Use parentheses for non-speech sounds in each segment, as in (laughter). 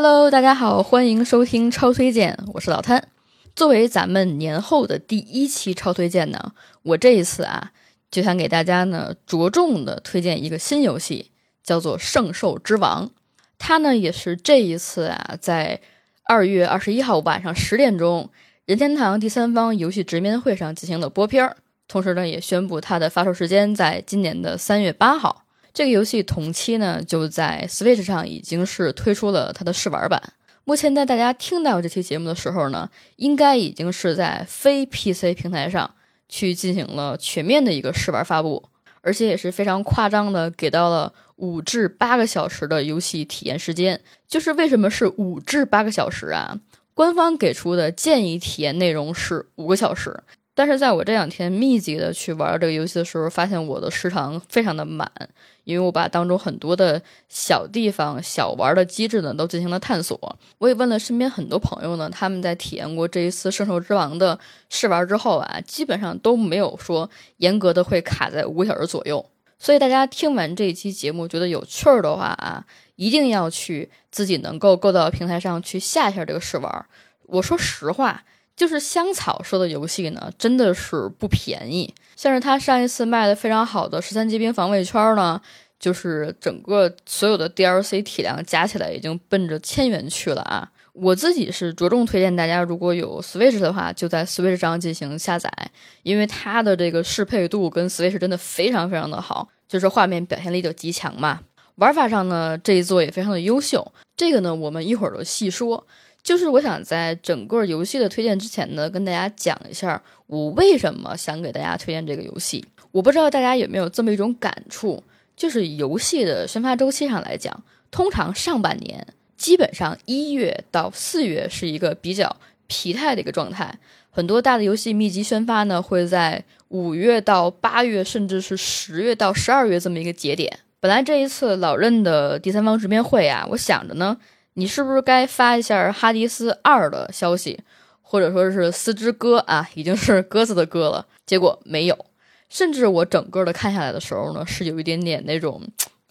Hello，大家好，欢迎收听超推荐，我是老摊。作为咱们年后的第一期超推荐呢，我这一次啊，就想给大家呢着重的推荐一个新游戏，叫做《圣兽之王》。它呢也是这一次啊，在二月二十一号晚上十点钟，任天堂第三方游戏直面会上进行的播片儿，同时呢也宣布它的发售时间在今年的三月八号。这个游戏同期呢，就在 Switch 上已经是推出了它的试玩版。目前在大家听到这期节目的时候呢，应该已经是在非 PC 平台上去进行了全面的一个试玩发布，而且也是非常夸张的给到了五至八个小时的游戏体验时间。就是为什么是五至八个小时啊？官方给出的建议体验内容是五个小时。但是在我这两天密集的去玩这个游戏的时候，发现我的时长非常的满，因为我把当中很多的小地方、小玩的机制呢都进行了探索。我也问了身边很多朋友呢，他们在体验过这一次《圣兽之王》的试玩之后啊，基本上都没有说严格的会卡在五个小时左右。所以大家听完这一期节目觉得有趣儿的话啊，一定要去自己能够够到平台上去下一下这个试玩。我说实话。就是香草说的游戏呢，真的是不便宜。像是他上一次卖的非常好的十三级兵防卫圈呢，就是整个所有的 DLC 体量加起来已经奔着千元去了啊！我自己是着重推荐大家，如果有 Switch 的话，就在 Switch 上进行下载，因为它的这个适配度跟 Switch 真的非常非常的好，就是画面表现力就极强嘛。玩法上呢，这一座也非常的优秀。这个呢，我们一会儿都细说。就是我想在整个游戏的推荐之前呢，跟大家讲一下我为什么想给大家推荐这个游戏。我不知道大家有没有这么一种感触，就是游戏的宣发周期上来讲，通常上半年基本上一月到四月是一个比较疲态的一个状态，很多大的游戏密集宣发呢会在五月到八月，甚至是十月到十二月这么一个节点。本来这一次老任的第三方直面会啊，我想着呢。你是不是该发一下《哈迪斯二》的消息，或者说是《四只鸽》啊，已经是鸽子的鸽了？结果没有，甚至我整个的看下来的时候呢，是有一点点那种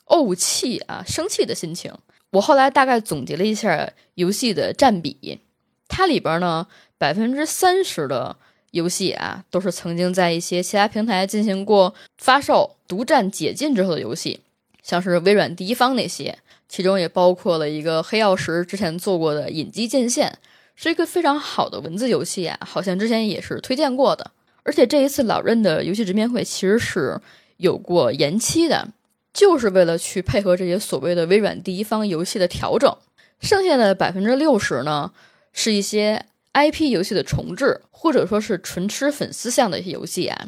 怄气啊、生气的心情。我后来大概总结了一下游戏的占比，它里边呢百分之三十的游戏啊，都是曾经在一些其他平台进行过发售、独占解禁之后的游戏，像是微软第一方那些。其中也包括了一个黑曜石之前做过的《隐机剑线》，是一个非常好的文字游戏啊，好像之前也是推荐过的。而且这一次老任的游戏直面会其实是有过延期的，就是为了去配合这些所谓的微软第一方游戏的调整。剩下的百分之六十呢，是一些 IP 游戏的重置，或者说是纯吃粉丝向的一些游戏啊，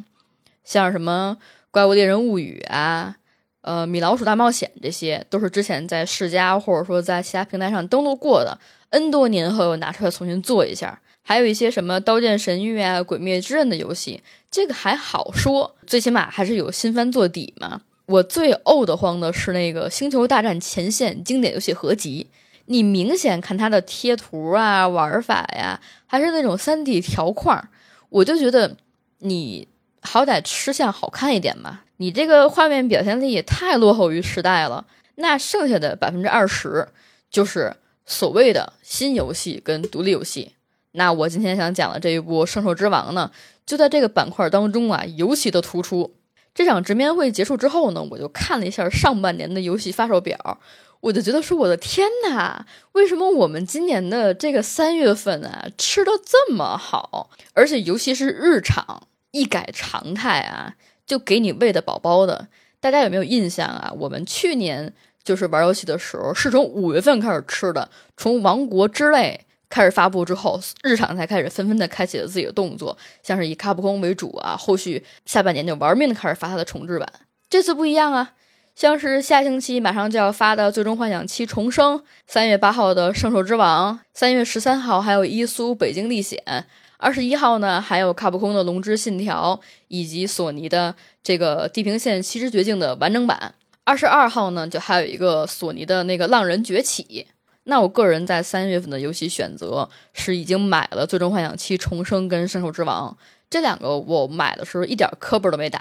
像什么《怪物猎人物语》啊。呃，米老鼠大冒险这些都是之前在世嘉或者说在其他平台上登录过的，N 多年后又拿出来重新做一下。还有一些什么《刀剑神域》啊、《鬼灭之刃》的游戏，这个还好说，最起码还是有新番做底嘛。我最怄得慌的是那个《星球大战前线》经典游戏合集，你明显看它的贴图啊、玩法呀，还是那种 3D 条框，我就觉得你好歹吃相好看一点嘛。你这个画面表现力也太落后于时代了。那剩下的百分之二十，就是所谓的新游戏跟独立游戏。那我今天想讲的这一部《圣兽之王》呢，就在这个板块当中啊，尤其的突出。这场直面会结束之后呢，我就看了一下上半年的游戏发售表，我就觉得说，我的天呐，为什么我们今年的这个三月份啊，吃的这么好，而且尤其是日常一改常态啊。就给你喂的饱饱的，大家有没有印象啊？我们去年就是玩游戏的时候，是从五月份开始吃的，从《王国之泪》开始发布之后，日常才开始纷纷的开启了自己的动作，像是以卡普空为主啊，后续下半年就玩命的开始发它的重置版。这次不一样啊，像是下星期马上就要发的《最终幻想七重生》，三月八号的《圣兽之王》，三月十三号还有《伊苏北京历险》。二十一号呢，还有卡普空的《龙之信条》，以及索尼的这个《地平线：七之绝境》的完整版。二十二号呢，就还有一个索尼的那个《浪人崛起》。那我个人在三月份的游戏选择是已经买了《最终幻想七重生》跟《圣兽之王》这两个，我买的时候一点磕巴都没打，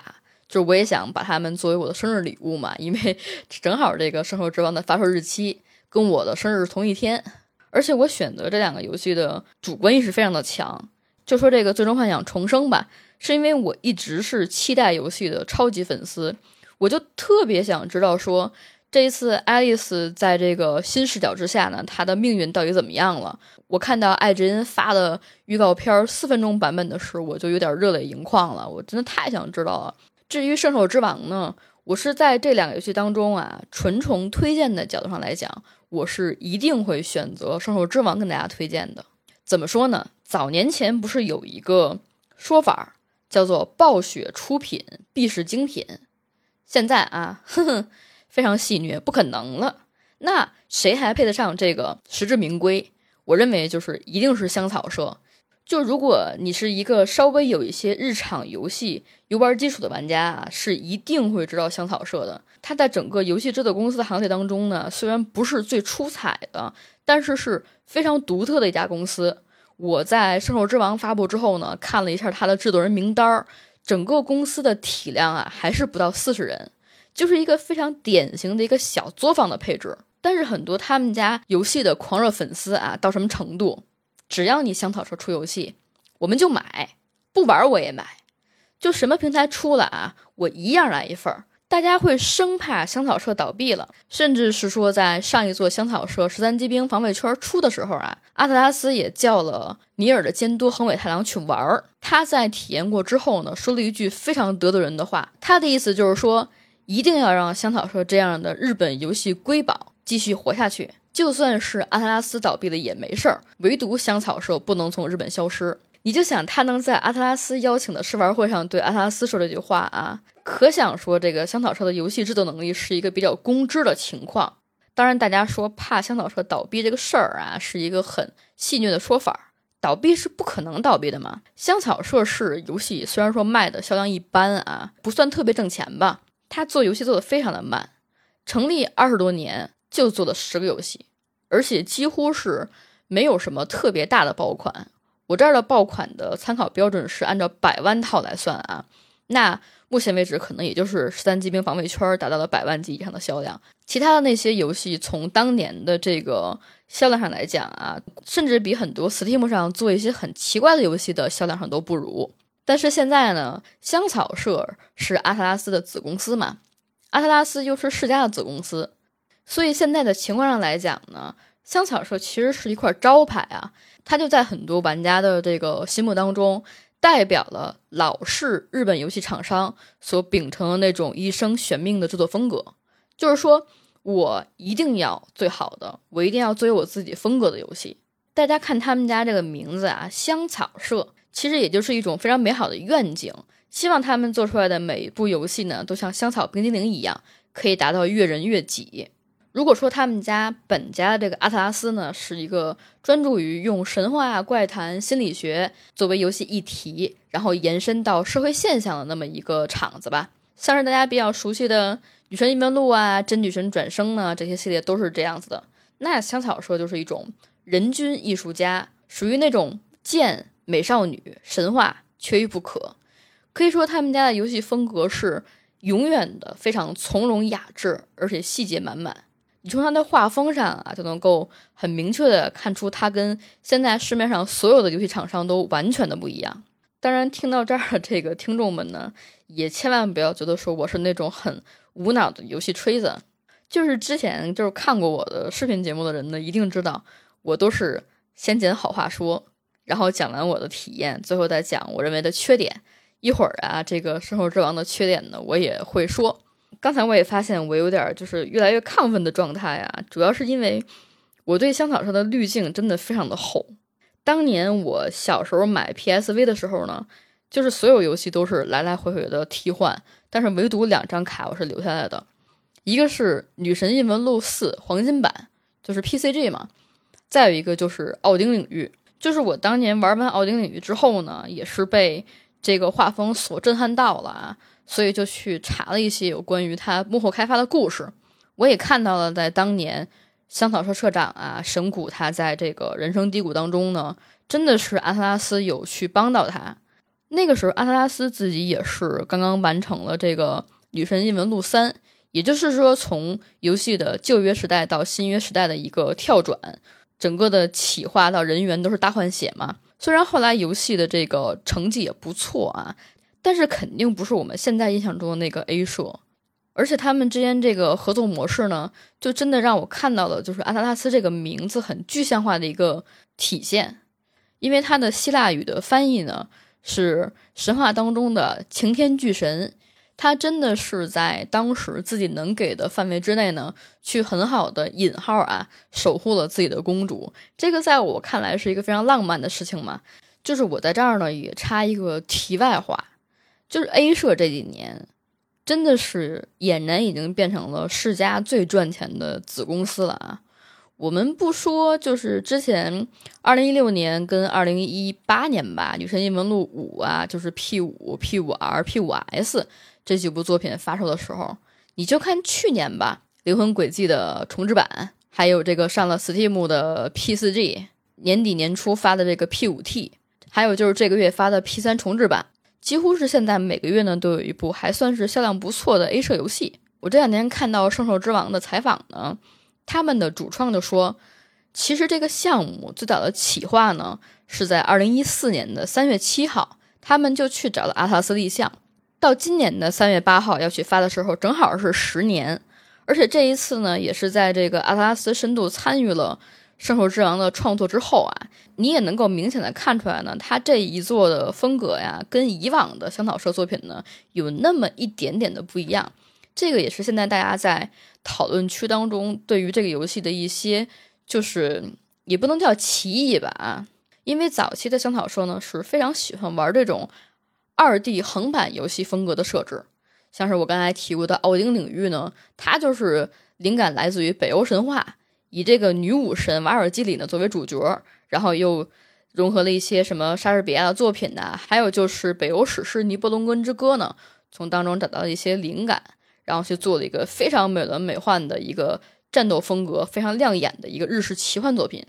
就是我也想把它们作为我的生日礼物嘛，因为 (laughs) 正好这个《圣兽之王》的发售日期跟我的生日同一天。而且我选择这两个游戏的主观意识非常的强。就说这个《最终幻想重生》吧，是因为我一直是期待游戏的超级粉丝，我就特别想知道说这一次爱丽丝在这个新视角之下呢，她的命运到底怎么样了？我看到艾珍发的预告片四分钟版本的时候，我就有点热泪盈眶了，我真的太想知道了。至于《圣手之王》呢，我是在这两个游戏当中啊，纯从推荐的角度上来讲，我是一定会选择《圣手之王》跟大家推荐的。怎么说呢？早年前不是有一个说法叫做“暴雪出品必是精品”，现在啊，(laughs) 哼哼，非常戏谑，不可能了。那谁还配得上这个实至名归？我认为就是一定是香草社。就如果你是一个稍微有一些日常游戏游玩基础的玩家啊，是一定会知道香草社的。它在整个游戏制作公司的行列当中呢，虽然不是最出彩的，但是是非常独特的一家公司。我在《圣兽之王》发布之后呢，看了一下他的制作人名单儿，整个公司的体量啊，还是不到四十人，就是一个非常典型的一个小作坊的配置。但是很多他们家游戏的狂热粉丝啊，到什么程度？只要你香草社出游戏，我们就买，不玩我也买，就什么平台出了啊，我一样来一份儿。大家会生怕香草社倒闭了，甚至是说，在上一座香草社十三机兵防卫圈出的时候啊，阿特拉斯也叫了尼尔的监督横尾太郎去玩儿。他在体验过之后呢，说了一句非常得罪人的话，他的意思就是说，一定要让香草社这样的日本游戏瑰宝继续活下去，就算是阿特拉斯倒闭了也没事儿，唯独香草社不能从日本消失。你就想他能在阿特拉斯邀请的试玩会上对阿特拉斯说这句话啊？可想说，这个香草社的游戏制作能力是一个比较公知的情况。当然，大家说怕香草社倒闭这个事儿啊，是一个很戏谑的说法。倒闭是不可能倒闭的嘛。香草社是游戏，虽然说卖的销量一般啊，不算特别挣钱吧。他做游戏做的非常的慢，成立二十多年就做了十个游戏，而且几乎是没有什么特别大的爆款。我这儿的爆款的参考标准是按照百万套来算啊，那。目前为止，可能也就是《十三机兵防卫圈》达到了百万级以上的销量，其他的那些游戏从当年的这个销量上来讲啊，甚至比很多 Steam 上做一些很奇怪的游戏的销量上都不如。但是现在呢，香草社是阿特拉斯的子公司嘛，阿特拉斯又是世嘉的子公司，所以现在的情况上来讲呢，香草社其实是一块招牌啊，它就在很多玩家的这个心目当中。代表了老式日本游戏厂商所秉承的那种一生悬命的制作风格，就是说我一定要最好的，我一定要做有我自己风格的游戏。大家看他们家这个名字啊，香草社，其实也就是一种非常美好的愿景，希望他们做出来的每一部游戏呢，都像香草冰激凌一样，可以达到越人越己。如果说他们家本家的这个阿特拉斯呢，是一个专注于用神话、怪谈、心理学作为游戏议题，然后延伸到社会现象的那么一个场子吧，像是大家比较熟悉的《女神异闻录》啊，《真女神转生》呢，这些系列都是这样子的。那香草说就是一种人均艺术家，属于那种剑、美少女、神话缺一不可。可以说他们家的游戏风格是永远的非常从容雅致，而且细节满满。你从它的画风上啊，就能够很明确的看出，它跟现在市面上所有的游戏厂商都完全的不一样。当然，听到这儿的这个听众们呢，也千万不要觉得说我是那种很无脑的游戏吹子。就是之前就是看过我的视频节目的人呢，一定知道我都是先捡好话说，然后讲完我的体验，最后再讲我认为的缺点。一会儿啊，这个《生活之王》的缺点呢，我也会说。刚才我也发现我有点就是越来越亢奋的状态啊，主要是因为我对香草社的滤镜真的非常的厚。当年我小时候买 PSV 的时候呢，就是所有游戏都是来来回回的替换，但是唯独两张卡我是留下来的，一个是《女神异闻录四》黄金版，就是 PCG 嘛，再有一个就是《奥丁领域》，就是我当年玩完《奥丁领域》之后呢，也是被这个画风所震撼到了啊。所以就去查了一些有关于他幕后开发的故事，我也看到了，在当年香草社社长啊神谷他在这个人生低谷当中呢，真的是阿特拉斯有去帮到他。那个时候阿特拉斯自己也是刚刚完成了这个《女神异闻录三》，也就是说从游戏的旧约时代到新约时代的一个跳转。整个的企划到人员都是大换血嘛。虽然后来游戏的这个成绩也不错啊，但是肯定不是我们现在印象中的那个 A 社。而且他们之间这个合作模式呢，就真的让我看到了，就是阿特拉斯这个名字很具象化的一个体现，因为它的希腊语的翻译呢是神话当中的擎天巨神，他真的是在当时自己能给的范围之内呢，去很好的引号啊守护了自己的公主。这个在我看来是一个非常浪漫的事情嘛。就是我在这儿呢也插一个题外话，就是 A 社这几年。真的是俨然已经变成了世嘉最赚钱的子公司了啊！我们不说，就是之前二零一六年跟二零一八年吧，《女神异闻录五》啊，就是 P 五、P 五 R、P 五 S 这几部作品发售的时候，你就看去年吧，《灵魂轨迹》的重置版，还有这个上了 Steam 的 P 四 G，年底年初发的这个 P 五 T，还有就是这个月发的 P 三重置版。几乎是现在每个月呢都有一部还算是销量不错的 A 社游戏。我这两天看到《圣兽之王》的采访呢，他们的主创就说，其实这个项目最早的企划呢是在二零一四年的三月七号，他们就去找了阿特斯立项，到今年的三月八号要去发的时候，正好是十年。而且这一次呢，也是在这个阿特拉斯深度参与了。《圣兽之王》的创作之后啊，你也能够明显的看出来呢，他这一作的风格呀，跟以往的香草社作品呢，有那么一点点的不一样。这个也是现在大家在讨论区当中对于这个游戏的一些，就是也不能叫歧义吧，因为早期的香草社呢是非常喜欢玩这种二 D 横版游戏风格的设置，像是我刚才提过的《奥丁领域》呢，它就是灵感来自于北欧神话。以这个女武神瓦尔基里呢作为主角，然后又融合了一些什么莎士比亚的作品呐，还有就是北欧史诗《尼伯龙根之歌》呢，从当中找到了一些灵感，然后去做了一个非常美轮美奂的一个战斗风格，非常亮眼的一个日式奇幻作品。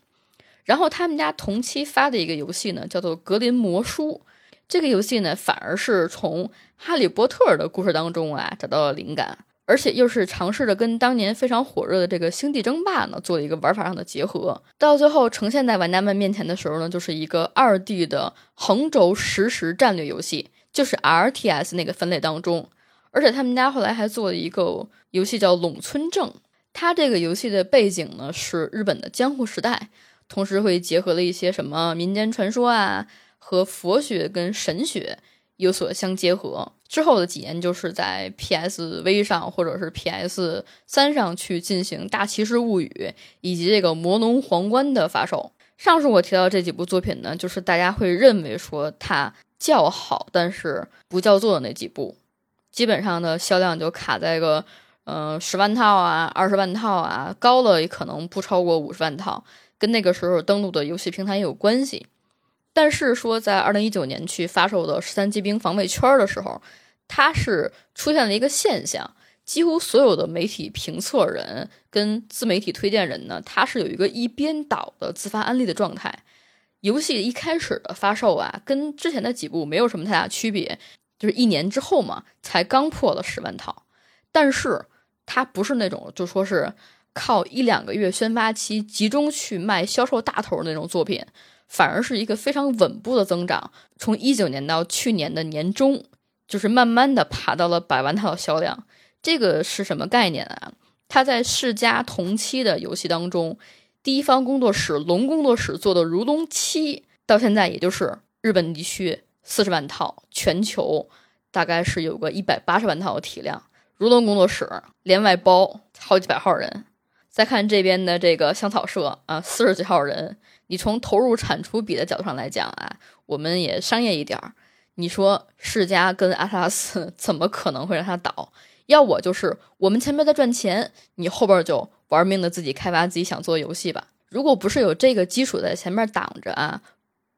然后他们家同期发的一个游戏呢，叫做《格林魔书》，这个游戏呢反而是从哈利波特的故事当中啊找到了灵感。而且又是尝试着跟当年非常火热的这个《星际争霸》呢做了一个玩法上的结合，到最后呈现在玩家们面前的时候呢，就是一个二 D 的横轴实时战略游戏，就是 RTS 那个分类当中。而且他们家后来还做了一个游戏叫《陇村正》，它这个游戏的背景呢是日本的江户时代，同时会结合了一些什么民间传说啊和佛学跟神学。有所相结合之后的几年，就是在 PSV 上或者是 PS 三上去进行《大骑士物语》以及这个《魔龙皇冠》的发售。上述我提到这几部作品呢，就是大家会认为说它较好，但是不叫座的那几部，基本上的销量就卡在个嗯十万套啊、二十万套啊，高了也可能不超过五十万套，跟那个时候登录的游戏平台也有关系。但是说，在二零一九年去发售的《十三机兵防卫圈》的时候，它是出现了一个现象，几乎所有的媒体评测人跟自媒体推荐人呢，他是有一个一边倒的自发安利的状态。游戏一开始的发售啊，跟之前的几部没有什么太大区别，就是一年之后嘛，才刚破了十万套。但是它不是那种就说是靠一两个月宣发期集中去卖销售大头那种作品。反而是一个非常稳步的增长，从一九年到去年的年中，就是慢慢的爬到了百万套销量。这个是什么概念啊？它在世嘉同期的游戏当中，第一方工作室龙工作室做的《如龙七》，到现在也就是日本地区四十万套，全球大概是有个一百八十万套的体量。如龙工作室连外包好几百号人，再看这边的这个香草社啊，四十几号人。你从投入产出比的角度上来讲啊，我们也商业一点儿。你说世嘉跟阿特拉斯 (laughs) 怎么可能会让它倒？要我就是我们前面在赚钱，你后边就玩命的自己开发自己想做的游戏吧。如果不是有这个基础在前面挡着啊，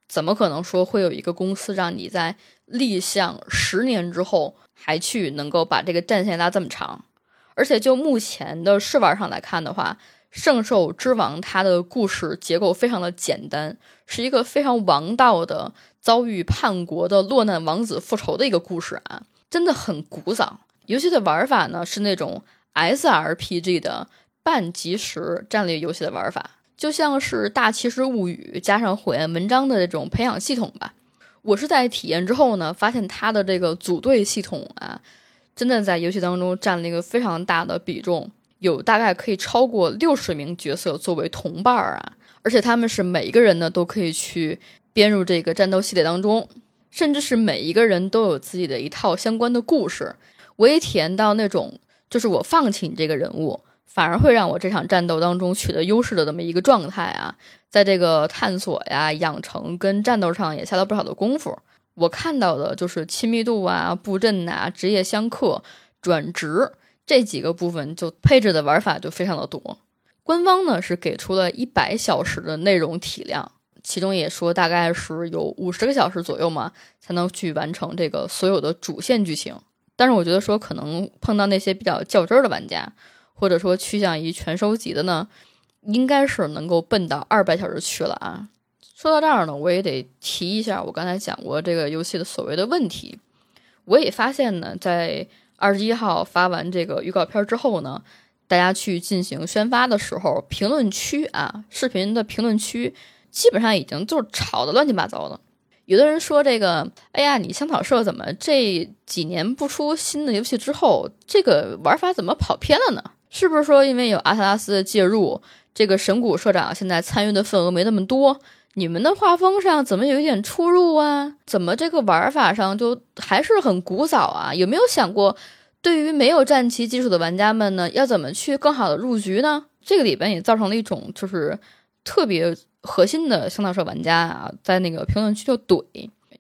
怎么可能说会有一个公司让你在立项十年之后还去能够把这个战线拉这么长？而且就目前的试玩上来看的话。圣兽之王，它的故事结构非常的简单，是一个非常王道的遭遇叛国的落难王子复仇的一个故事啊，真的很古早。游戏的玩法呢是那种 SRPG 的半即时战略游戏的玩法，就像是《大骑士物语》加上火焰文章的这种培养系统吧。我是在体验之后呢，发现它的这个组队系统啊，真的在游戏当中占了一个非常大的比重，有大概可以超过六十名角色作为同伴儿啊，而且他们是每一个人呢都可以去编入这个战斗系列当中，甚至是每一个人都有自己的一套相关的故事。我也体验到那种，就是我放弃你这个人物。反而会让我这场战斗当中取得优势的这么一个状态啊，在这个探索呀、养成跟战斗上也下了不少的功夫。我看到的就是亲密度啊、布阵呐、职业相克、转职这几个部分，就配置的玩法就非常的多。官方呢是给出了一百小时的内容体量，其中也说大概是有五十个小时左右嘛，才能去完成这个所有的主线剧情。但是我觉得说可能碰到那些比较较真儿的玩家。或者说趋向于全收集的呢，应该是能够奔到二百小时去了啊。说到这儿呢，我也得提一下我刚才讲过这个游戏的所谓的问题。我也发现呢，在二十一号发完这个预告片之后呢，大家去进行宣发的时候，评论区啊，视频的评论区基本上已经就是吵得乱七八糟的。有的人说这个，哎呀，你香草社怎么这几年不出新的游戏之后，这个玩法怎么跑偏了呢？是不是说因为有阿特拉斯的介入，这个神谷社长现在参与的份额没那么多？你们的画风上怎么有一点出入啊？怎么这个玩法上就还是很古早啊？有没有想过，对于没有战旗基础的玩家们呢，要怎么去更好的入局呢？这个里边也造成了一种就是特别核心的香草社玩家啊，在那个评论区就怼。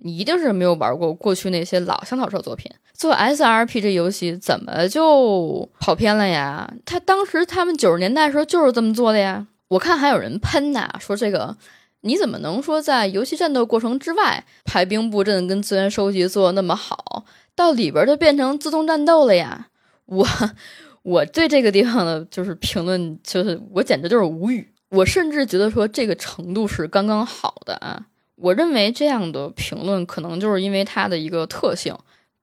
你一定是没有玩过过去那些老香草社作品，做 SRP 这游戏怎么就跑偏了呀？他当时他们九十年代时候就是这么做的呀。我看还有人喷呐，说这个你怎么能说在游戏战斗过程之外，排兵布阵跟资源收集做的那么好，到里边就变成自动战斗了呀？我我对这个地方的就是评论，就是我简直就是无语。我甚至觉得说这个程度是刚刚好的啊。我认为这样的评论可能就是因为它的一个特性，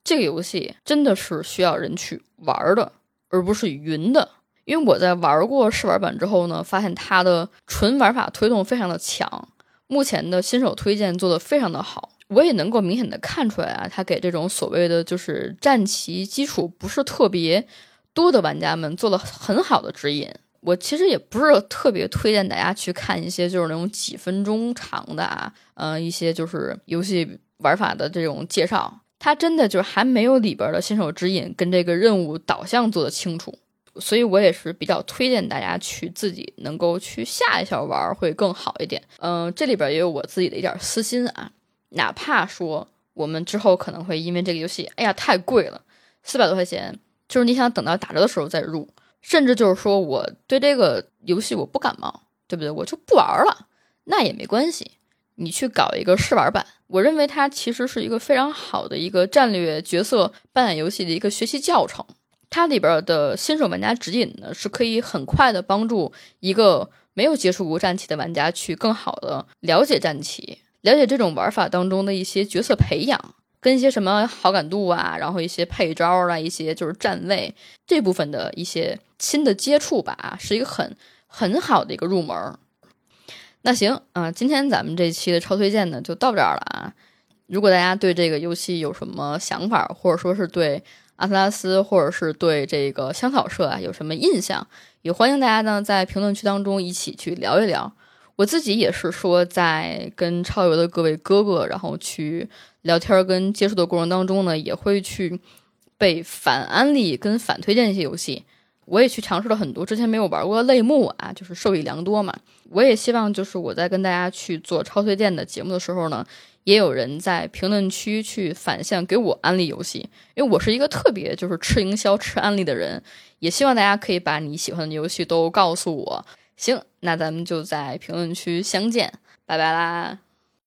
这个游戏真的是需要人去玩的，而不是云的。因为我在玩过试玩版之后呢，发现它的纯玩法推动非常的强，目前的新手推荐做的非常的好，我也能够明显的看出来啊，它给这种所谓的就是战旗基础不是特别多的玩家们做了很好的指引。我其实也不是特别推荐大家去看一些就是那种几分钟长的啊，呃，一些就是游戏玩法的这种介绍，它真的就是还没有里边的新手指引跟这个任务导向做的清楚，所以我也是比较推荐大家去自己能够去下一下玩会更好一点。嗯，这里边也有我自己的一点私心啊，哪怕说我们之后可能会因为这个游戏，哎呀太贵了，四百多块钱，就是你想等到打折的时候再入。甚至就是说，我对这个游戏我不感冒，对不对？我就不玩了，那也没关系。你去搞一个试玩版，我认为它其实是一个非常好的一个战略角色扮演游戏的一个学习教程。它里边的新手玩家指引呢，是可以很快的帮助一个没有接触过战棋的玩家去更好的了解战棋，了解这种玩法当中的一些角色培养。跟一些什么好感度啊，然后一些配招啊，一些就是站位这部分的一些新的接触吧，是一个很很好的一个入门。那行啊，今天咱们这期的超推荐呢就到这儿了啊。如果大家对这个游戏有什么想法，或者说是对阿特拉斯，或者是对这个香草社啊有什么印象，也欢迎大家呢在评论区当中一起去聊一聊。我自己也是说，在跟超游的各位哥哥，然后去聊天跟接触的过程当中呢，也会去被反安利跟反推荐一些游戏。我也去尝试了很多之前没有玩过的类目啊，就是受益良多嘛。我也希望就是我在跟大家去做超推荐的节目的时候呢，也有人在评论区去反向给我安利游戏，因为我是一个特别就是吃营销、吃安利的人。也希望大家可以把你喜欢的游戏都告诉我。行，那咱们就在评论区相见，拜拜啦。